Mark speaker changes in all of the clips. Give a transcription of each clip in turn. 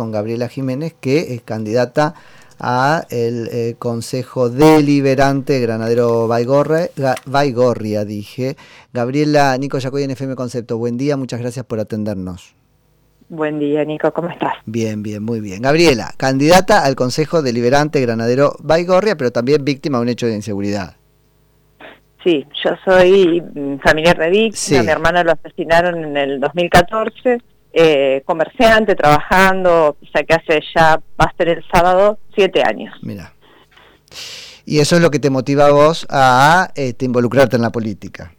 Speaker 1: con Gabriela Jiménez, que es candidata a el eh, Consejo Deliberante Granadero Baigorria, dije. Gabriela, Nico Yacoy en FM Concepto, buen día, muchas gracias por atendernos.
Speaker 2: Buen día, Nico, ¿cómo estás?
Speaker 1: Bien, bien, muy bien. Gabriela, candidata al Consejo Deliberante Granadero Baigorria, pero también víctima de un hecho de inseguridad.
Speaker 2: Sí, yo soy mm, familiar de víctima, mi hermana lo asesinaron en el 2014 eh, comerciante, trabajando, o sea que hace ya, va a ser el sábado, siete años.
Speaker 1: Mira. Y eso es lo que te motiva a vos a este, involucrarte en la política.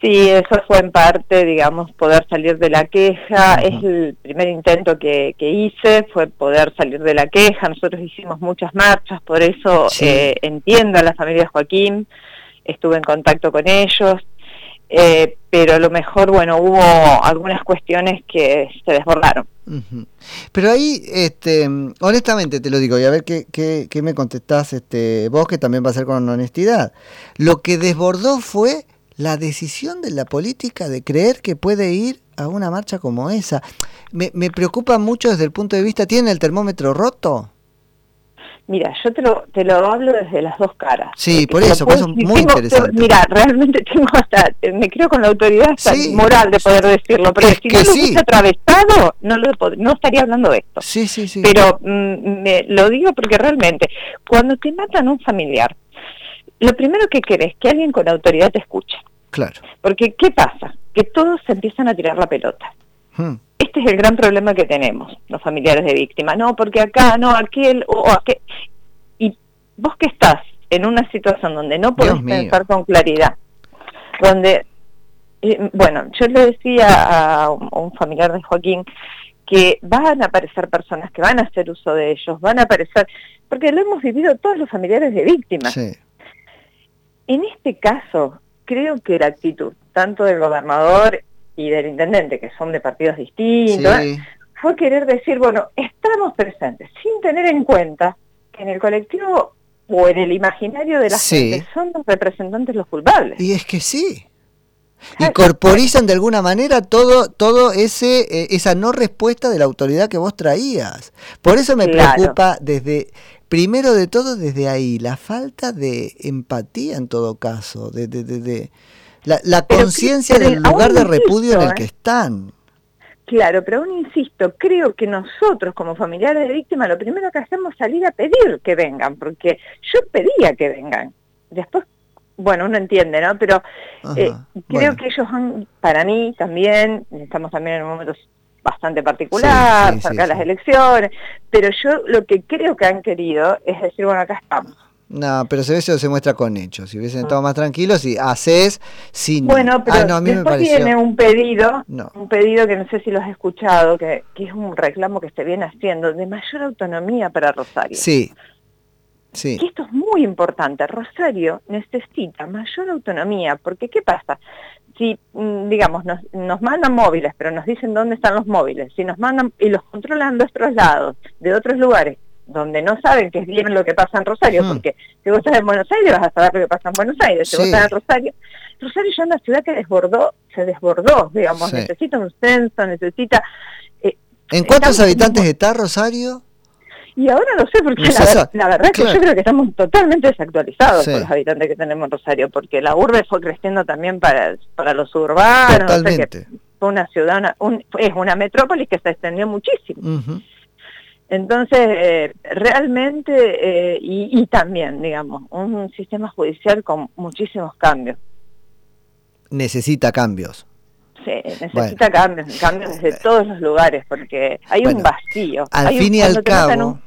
Speaker 2: Sí, eso fue en parte, digamos, poder salir de la queja. Es el primer intento que, hice, fue poder salir de la queja. Nosotros hicimos muchas marchas, por eso eh, entiendo a la familia Joaquín, estuve en contacto con ellos. Eh, pero a lo mejor, bueno, hubo algunas cuestiones que se desbordaron.
Speaker 1: Pero ahí, este, honestamente te lo digo, y a ver qué, qué, me contestás este, vos, que también va a ser con honestidad. Lo que desbordó fue la decisión de la política de creer que puede ir a una marcha como esa. Me, me preocupa mucho desde el punto de vista, ¿tiene el termómetro roto?
Speaker 2: Mira, yo te lo, te lo hablo desde las dos caras.
Speaker 1: Sí, por eso, por eso muy interesante.
Speaker 2: mira, realmente tengo hasta, me creo con la autoridad moral de poder decirlo, pero si no lo hubiese atravesado, no, lo, no estaría hablando de esto.
Speaker 1: Sí, sí, sí.
Speaker 2: Pero mm, me, lo digo porque realmente, cuando te matan un familiar, lo primero que querés es que alguien con autoridad te escuche.
Speaker 1: Claro.
Speaker 2: Porque, ¿qué pasa? Que todos se empiezan a tirar la pelota. Hmm. Este es el gran problema que tenemos, los familiares de víctimas. No, porque acá, no, aquel, o aquel. Y vos que estás en una situación donde no podés pensar con claridad, donde, eh, bueno, yo le decía a un, familiar de Joaquín que van a aparecer personas que van a hacer uso de ellos, van a aparecer, porque lo hemos vivido todos los familiares de víctimas. En este caso, creo que la actitud, tanto del gobernador y del intendente, que son de partidos distintos, fue querer decir, bueno, estamos presentes, sin tener en cuenta que en el colectivo o en el imaginario de la gente son los representantes los culpables.
Speaker 1: Y es que sí. Y corporizan de alguna manera todo, todo ese, eh, esa no respuesta de la autoridad que vos traías. Por eso me preocupa desde, primero de todo desde ahí, la falta de empatía en todo caso, de, de, de la, conciencia del lugar de repudio en el que ¿eh? están.
Speaker 2: Claro, pero aún insisto, creo que nosotros como familiares de víctimas lo primero que hacemos es salir a pedir que vengan, porque yo pedía que vengan. Después, bueno, uno entiende, ¿no? Pero eh, creo que ellos han, para mí también, estamos también en un momento bastante particular, cerca de las elecciones, pero yo lo que creo que han querido es decir, bueno, acá estamos
Speaker 1: no, pero se ve eso se muestra con hechos. Si hubiesen estado más tranquilos, y haces sin.
Speaker 2: Bueno, ah, pero a mí después viene un pedido, un pedido que no sé si lo has escuchado, que, que, es un reclamo que se viene haciendo de mayor autonomía para Rosario.
Speaker 1: Sí. Sí.
Speaker 2: Y esto es muy importante. Rosario necesita mayor autonomía, porque ¿qué pasa? Si, mm, digamos, nos, nos mandan móviles, pero nos dicen dónde están los móviles, si nos mandan y los controlan de otros lados, de otros lugares, donde no saben que es bien lo que pasa en Rosario, porque si vos estás en Buenos Aires vas a saber lo que pasa en Buenos Aires, si vos estás en Rosario, Rosario ya es una ciudad que desbordó, se desbordó, digamos, necesita un censo, necesita...
Speaker 1: Eh, ¿En cuántos habitantes está Rosario?
Speaker 2: Y ahora no sé, porque la, verdad es que yo creo que estamos totalmente desactualizados con los habitantes que tenemos en Rosario, porque la urbe fue creciendo también para, para los urbanos,
Speaker 1: Totalmente.
Speaker 2: fue una ciudad, es una metrópolis que se extendió muchísimo. Entonces, eh, realmente, eh, y, también, digamos, un sistema judicial con muchísimos cambios.
Speaker 1: Necesita cambios.
Speaker 2: Sí, necesita cambios, cambios desde todos los lugares, porque hay un vacío.
Speaker 1: Al fin y al cabo,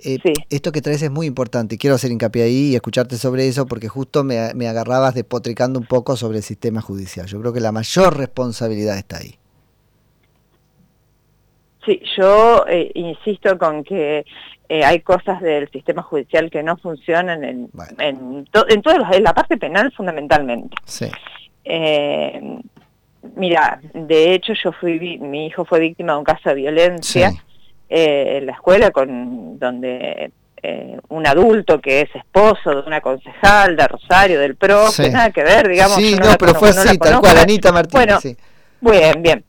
Speaker 1: eh, esto que traes es muy importante. Quiero hacer hincapié ahí y escucharte sobre eso, porque justo me, me agarrabas despotricando un poco sobre el sistema judicial. Yo creo que la mayor responsabilidad está ahí.
Speaker 2: Sí, yo eh, insisto con que eh, hay cosas del sistema judicial que no funcionan en, en, en, en la parte penal fundamentalmente.
Speaker 1: Sí.
Speaker 2: Eh, mira, de hecho yo fui, mi hijo fue víctima de un caso de violencia en la escuela con donde un adulto que es esposo de una concejal de Rosario, del PRO, nada que ver, digamos.
Speaker 1: Sí, no, pero fue así, tal cual, Anita Martínez.
Speaker 2: Bueno, bien, bien.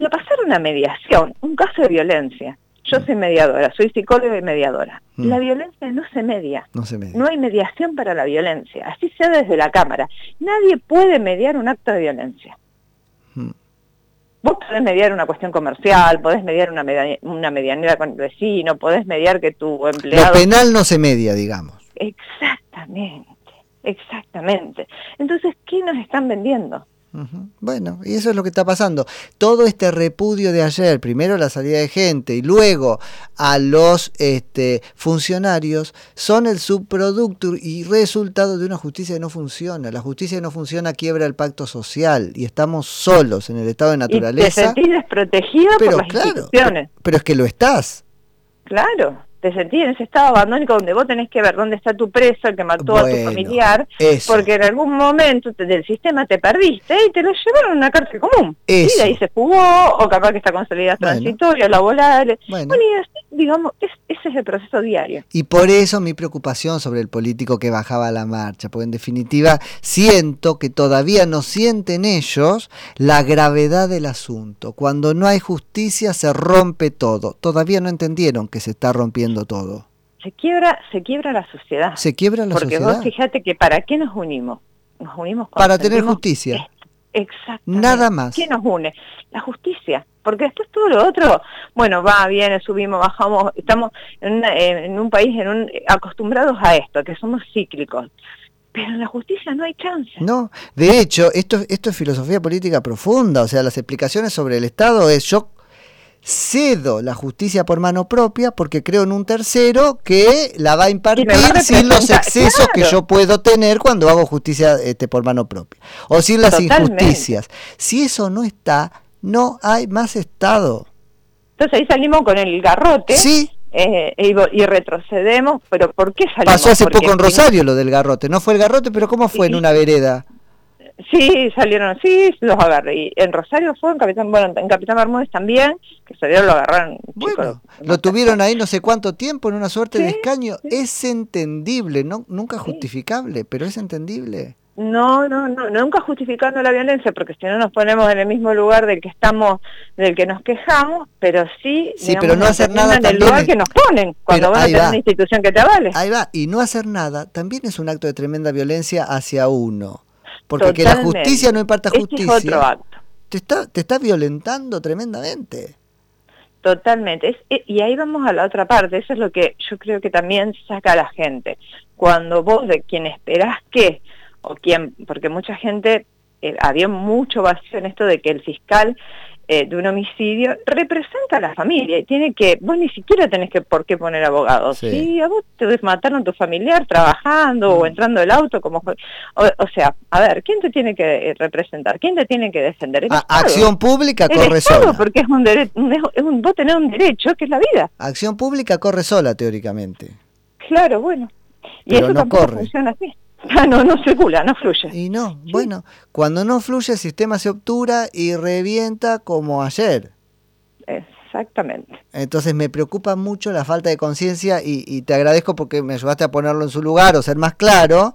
Speaker 2: Lo pasaron a mediación, un caso de violencia. Yo soy mediadora, soy psicóloga y mediadora. Mm. La violencia no se media. No se media. No hay mediación para la violencia. Así sea desde la Cámara. Nadie puede mediar un acto de violencia. Mm. Vos podés mediar una cuestión comercial, podés mediar una, una medianera con el vecino, podés mediar que tu empleado...
Speaker 1: Lo penal no se media, digamos.
Speaker 2: Exactamente, exactamente. Entonces, ¿qué nos están vendiendo?
Speaker 1: Bueno, y eso es lo que está pasando. Todo este repudio de ayer, primero la salida de gente y luego a los este, funcionarios, son el subproducto y resultado de una justicia que no funciona. La justicia que no funciona quiebra el pacto social y estamos solos en el estado de naturaleza.
Speaker 2: Y te sentís desprotegida por las instituciones.
Speaker 1: Pero es que lo estás.
Speaker 2: Claro te sentís en ese estado abandónico donde vos tenés que ver dónde está tu preso, el que mató a tu familiar, porque en algún momento del sistema te perdiste y te lo llevaron a una cárcel común. Y de ahí se fugó, o capaz que está con salidas transitorias, laborales. Bueno. y así, digamos, ese es el proceso diario.
Speaker 1: Y por eso mi preocupación sobre el político que bajaba la marcha, porque en definitiva siento que todavía no sienten ellos la gravedad del asunto. Cuando no hay justicia se rompe todo. Todavía no entendieron que se está rompiendo todo.
Speaker 2: Se quiebra, se quiebra la sociedad.
Speaker 1: Se quiebra la
Speaker 2: sociedad.
Speaker 1: Porque
Speaker 2: vos fíjate que para qué nos unimos. Nos unimos
Speaker 1: para tener justicia.
Speaker 2: Exacto.
Speaker 1: Nada más.
Speaker 2: ¿Qué nos une? La justicia. Porque después todo lo otro, bueno, va, viene, subimos, bajamos, estamos en, un país en un, acostumbrados a esto, que somos cíclicos. Pero en la justicia no hay chance.
Speaker 1: No, de hecho, esto, esto es filosofía política profunda, o sea, las explicaciones sobre el Estado es yo cedo la justicia por mano propia porque creo en un tercero que la va a impartir sin los excesos que yo puedo tener cuando hago justicia este, por mano propia o sin las injusticias. Si eso no está, no hay más Estado.
Speaker 2: Entonces ahí salimos con el garrote.
Speaker 1: Sí.
Speaker 2: Eh, y, retrocedemos, pero ¿por qué salimos?
Speaker 1: Pasó hace poco en Rosario lo del garrote, no fue el garrote, pero ¿cómo fue en una vereda?
Speaker 2: Sí, salieron así, los agarré. Y en Rosario fue, en Capitán, bueno, en Capitán Bermúdez también, que salieron, lo agarraron.
Speaker 1: Bueno, lo tuvieron ahí no sé cuánto tiempo en una suerte de escaño. Es entendible, no nunca justificable, pero es entendible.
Speaker 2: No, no, no, nunca justificando la violencia, porque si no nos ponemos en el mismo lugar del que estamos, del que nos quejamos, pero sí,
Speaker 1: sí pero no hacer nada
Speaker 2: en el lugar que nos ponen cuando van a tener una institución que te avale.
Speaker 1: Ahí va, y no hacer nada también es un acto de tremenda violencia hacia uno. Porque que la justicia no imparta justicia.
Speaker 2: Este es otro acto.
Speaker 1: Te está, te está violentando tremendamente.
Speaker 2: Totalmente. Eh, y ahí vamos a la otra parte. Eso es lo que yo creo que también saca a la gente. Cuando vos de quien esperás que, o quien, porque mucha gente, eh, había mucho vacío en esto de que el fiscal eh, de un homicidio representa a la familia y tiene que, vos ni siquiera tenés que por qué poner abogados. Sí. a vos te mataron a tu familiar trabajando o mm. entrando el auto, como o, sea, a ver, ¿quién te tiene que representar? ¿Quién te tiene que defender?
Speaker 1: acción pública corre sola.
Speaker 2: Porque es un derecho, es un, vos tenés un derecho que es la vida.
Speaker 1: Acción pública corre sola teóricamente.
Speaker 2: Claro, bueno. Y eso no corre. funciona así. Ah, no, no circula, no fluye.
Speaker 1: Y no, bueno, cuando no fluye el sistema se obtura y revienta como ayer.
Speaker 2: Exactamente.
Speaker 1: Entonces me preocupa mucho la falta de conciencia y, te agradezco porque me ayudaste a ponerlo en su lugar o ser más claro.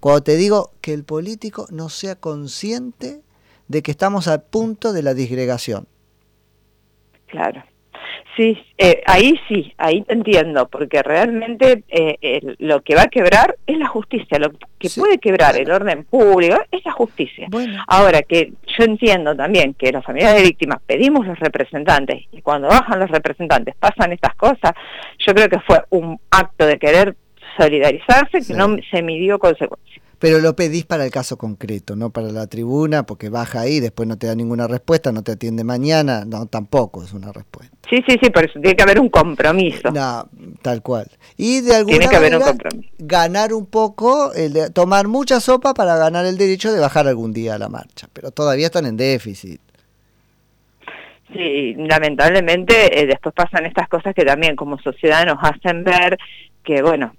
Speaker 1: Cuando te digo que el político no sea consciente de que estamos al punto de la disgregación.
Speaker 2: Claro. Sí, eh, ahí sí, ahí te entiendo, porque realmente eh, lo que va a quebrar es la justicia, lo que puede quebrar el orden público es la justicia. Ahora que yo entiendo también que las familias de víctimas pedimos los representantes y cuando bajan los representantes pasan estas cosas, yo creo que fue un acto de querer solidarizarse que no se midió consecuencias.
Speaker 1: Pero lo pedís para el caso concreto, no para la tribuna, porque baja ahí, después no te da ninguna respuesta, no te atiende mañana, no, tampoco es una respuesta.
Speaker 2: Sí, sí, sí, por eso tiene que haber un compromiso.
Speaker 1: No, tal cual. Y de alguna tiene que haber un compromiso. ganar un poco, el tomar mucha sopa para ganar el derecho de bajar algún día a la marcha, pero todavía están en déficit.
Speaker 2: Sí, lamentablemente eh, después pasan estas cosas que también como sociedad nos hacen ver que, bueno,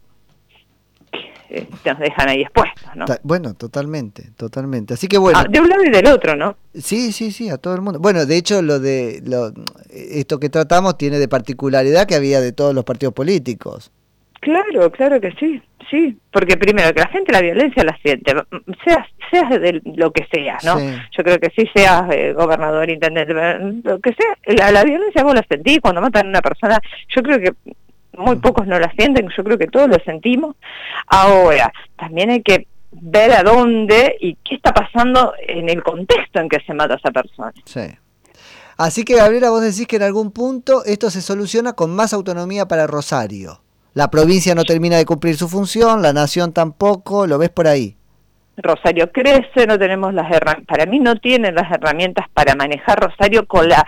Speaker 2: eh, nos dejan ahí expuestos, ¿no?
Speaker 1: Bueno, totalmente, totalmente. Así que bueno. Ah,
Speaker 2: de un lado y del otro, ¿no?
Speaker 1: Sí, sí, sí, a todo el mundo. Bueno, de hecho, lo de lo, esto que tratamos tiene de particularidad que había de todos los partidos políticos.
Speaker 2: Claro, claro que sí, sí, porque primero que la gente la violencia la siente, seas, seas de lo que seas, ¿no? Yo creo que sí seas eh, gobernador, intendente, lo que sea, la, la violencia vos la sentís cuando matan a una persona, yo creo que muy pocos no la sienten, yo creo que todos lo sentimos. Ahora, también hay que ver a dónde y qué está pasando en el contexto en que se mata a esa persona.
Speaker 1: Sí. Así que Gabriela, vos decís que en algún punto esto se soluciona con más autonomía para Rosario. La provincia no termina de cumplir su función, la nación tampoco, ¿lo ves por ahí?
Speaker 2: Rosario crece, no tenemos las herramientas, para mí no tienen las herramientas para manejar Rosario con la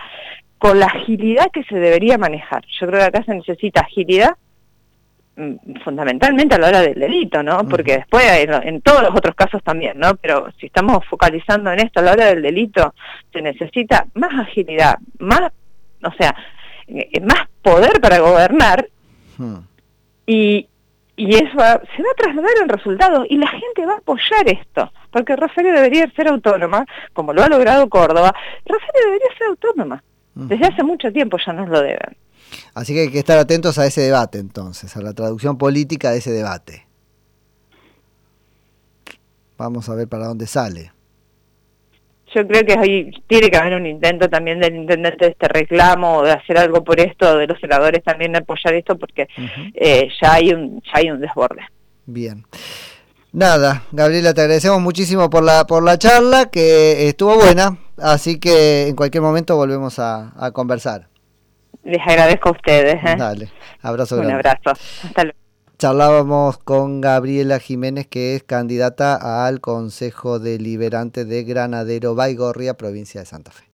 Speaker 2: con la agilidad que se debería manejar. Yo creo que acá se necesita agilidad mm, fundamentalmente a la hora del delito, ¿no? Porque después en, todos los otros casos también, ¿no? Pero si estamos focalizando en esto a la hora del delito, se necesita más agilidad, más, o sea, eh, más poder para gobernar y, y eso se va a trasladar en resultados y la gente va a apoyar esto, porque Rosario debería ser autónoma, como lo ha logrado Córdoba, Rosario debería ser autónoma. Desde hace mucho tiempo ya nos lo deben.
Speaker 1: Así que hay que estar atentos a ese debate entonces, a la traducción política de ese debate. Vamos a ver para dónde sale.
Speaker 2: Yo creo que ahí tiene que haber un intento también del intendente de este reclamo, de hacer algo por esto, de los senadores también de apoyar esto, porque eh, ya, hay un, ya hay un desborde.
Speaker 1: Bien. Nada, Gabriela, te agradecemos muchísimo por la, por la charla, que estuvo buena, así que en cualquier momento volvemos a, conversar.
Speaker 2: Les agradezco a ustedes. ¿eh?
Speaker 1: Dale, abrazo
Speaker 2: Un abrazo. Hasta luego.
Speaker 1: Charlábamos con Gabriela Jiménez, que es candidata al Consejo Deliberante de Granadero Baigorria, provincia de Santa Fe.